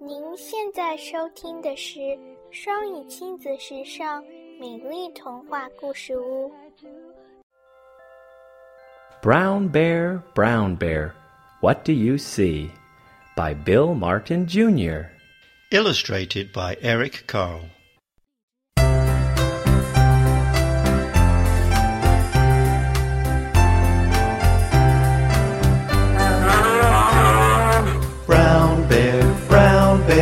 您现在收听的是双语亲子时尚美丽童话故事屋。Brown Bear, Brown Bear, What Do You See? by Bill Martin Jr. Illustrated by Eric Carle.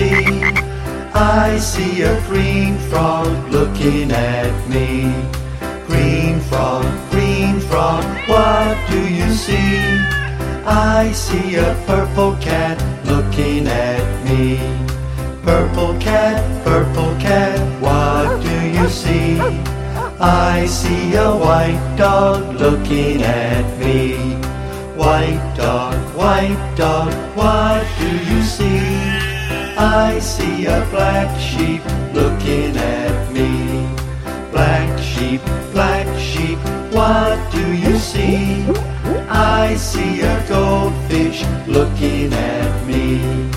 see? I see a green frog looking at me. Green frog, green frog, what do you see? I see a purple cat looking at me. Purple cat, purple cat, what do you see? I see a white dog looking at me. White dog, white dog, what do you see? I see a black sheep looking at me. Black sheep, black sheep, what do you see? I see a goldfish looking at me.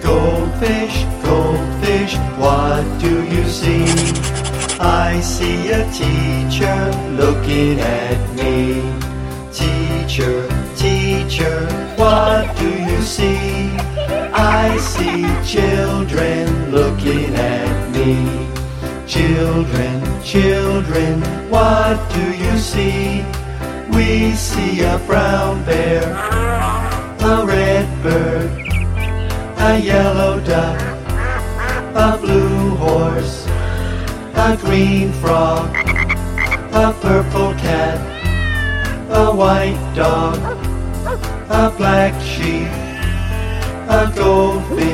Goldfish, goldfish, what do you see? I see a teacher looking at me. Teacher, children looking at me. Children, children, what do you see? We see a brown bear, a red bird, a yellow duck, a blue horse, a green frog, a purple cat, a white dog, a black sheep, a goldfish,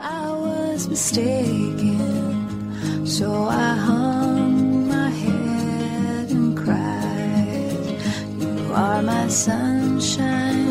I was mistaken, so I hung my head and cried. You are my sunshine.